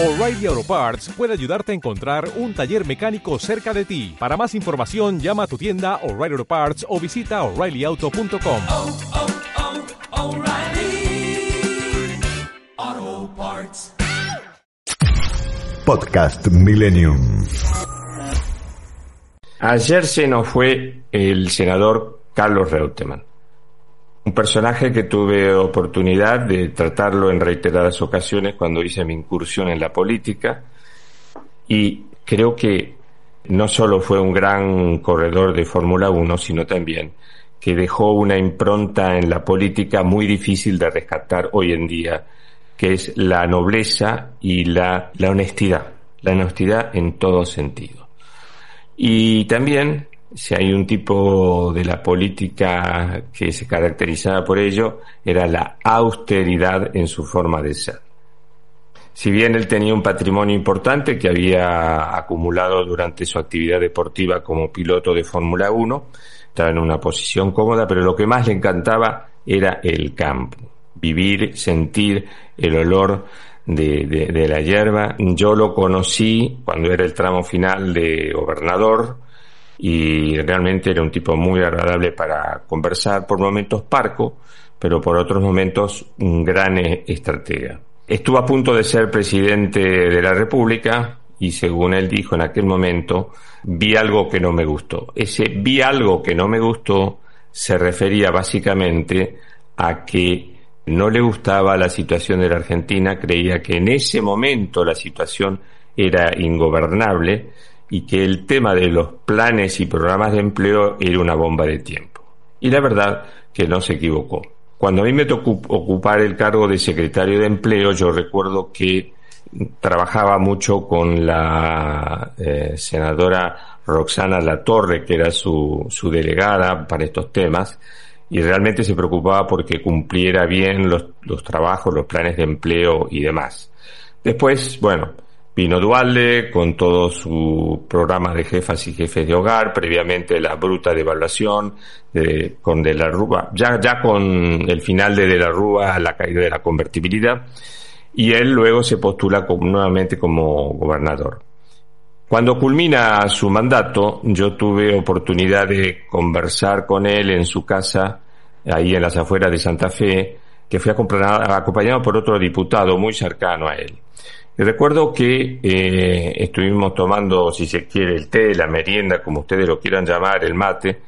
O'Reilly Auto Parts puede ayudarte a encontrar un taller mecánico cerca de ti. Para más información, llama a tu tienda O'Reilly Auto Parts o visita oreillyauto.com. oh, oh, Parts. Podcast Millennium. Ayer se nos fue el senador Carlos Reutemann, un personaje que tuve oportunidad de tratarlo en reiteradas ocasiones cuando hice mi incursión en la política y creo que no solo fue un gran corredor de Fórmula 1, sino también que dejó una impronta en la política muy difícil de rescatar hoy en día, que es la nobleza y la, la honestidad, la honestidad en todo sentido. Y también, si hay un tipo de la política que se caracterizaba por ello, era la austeridad en su forma de ser. Si bien él tenía un patrimonio importante que había acumulado durante su actividad deportiva como piloto de Fórmula 1, estaba en una posición cómoda, pero lo que más le encantaba era el campo, vivir, sentir el olor de, de, de, la hierba. Yo lo conocí cuando era el tramo final de gobernador y realmente era un tipo muy agradable para conversar, por momentos parco, pero por otros momentos un gran estratega. Estuvo a punto de ser presidente de la República y según él dijo en aquel momento, vi algo que no me gustó. Ese vi algo que no me gustó se refería básicamente a que no le gustaba la situación de la Argentina, creía que en ese momento la situación era ingobernable y que el tema de los planes y programas de empleo era una bomba de tiempo. Y la verdad que no se equivocó. Cuando a mí me tocó ocupar el cargo de secretario de empleo, yo recuerdo que trabajaba mucho con la eh, senadora Roxana Latorre, que era su, su delegada para estos temas, y realmente se preocupaba porque cumpliera bien los, los trabajos, los planes de empleo y demás. Después, bueno, vino Dualde con todo su programa de jefas y jefes de hogar, previamente la bruta devaluación de, con De la Rúa, ya, ya con el final de De la Rúa, la caída de la convertibilidad, y él luego se postula nuevamente como gobernador. Cuando culmina su mandato, yo tuve oportunidad de conversar con él en su casa, ahí en las afueras de Santa Fe, que fui acompañado por otro diputado muy cercano a él. Recuerdo que eh, estuvimos tomando, si se quiere, el té, la merienda, como ustedes lo quieran llamar, el mate,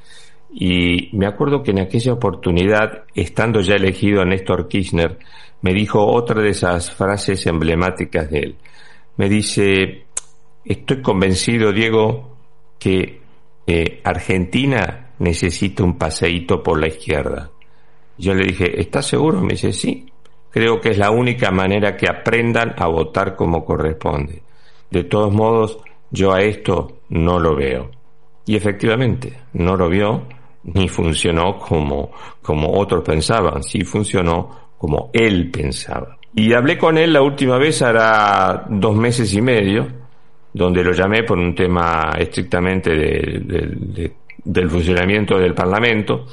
y me acuerdo que en aquella oportunidad, estando ya elegido a Néstor Kirchner, me dijo otra de esas frases emblemáticas de él. Me dice, estoy convencido, Diego, que eh, Argentina necesita un paseíto por la izquierda. Yo le dije, ¿estás seguro? Me dice, sí. Creo que es la única manera que aprendan a votar como corresponde. De todos modos, yo a esto no lo veo. Y efectivamente, no lo vio ni funcionó como, como otros pensaban. Sí funcionó como él pensaba. Y hablé con él la última vez, hará dos meses y medio, donde lo llamé por un tema estrictamente de, de, de, del funcionamiento del Parlamento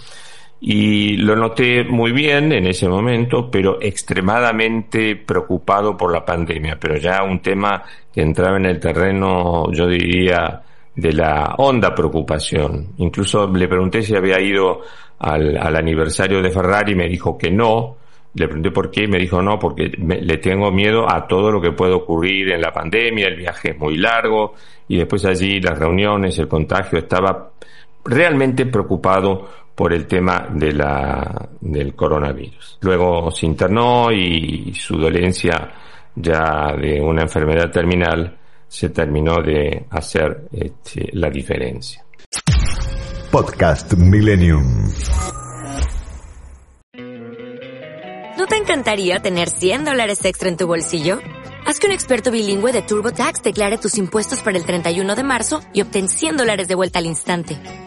y lo noté muy bien en ese momento, pero extremadamente preocupado por la pandemia, pero ya un tema que entraba en el terreno, yo diría, de la honda preocupación. Incluso le pregunté si había ido al, al aniversario de Ferrari me dijo que no. Le pregunté por qué y me dijo no, porque me, le tengo miedo a todo lo que puede ocurrir en la pandemia, el viaje es muy largo y después allí las reuniones, el contagio, estaba realmente preocupado por el tema de la, del coronavirus. Luego se internó y su dolencia ya de una enfermedad terminal se terminó de hacer este, la diferencia. Podcast Millennium. ¿No te encantaría tener 100 dólares extra en tu bolsillo? Haz que un experto bilingüe de TurboTax declare tus impuestos para el 31 de marzo y obtén 100 dólares de vuelta al instante.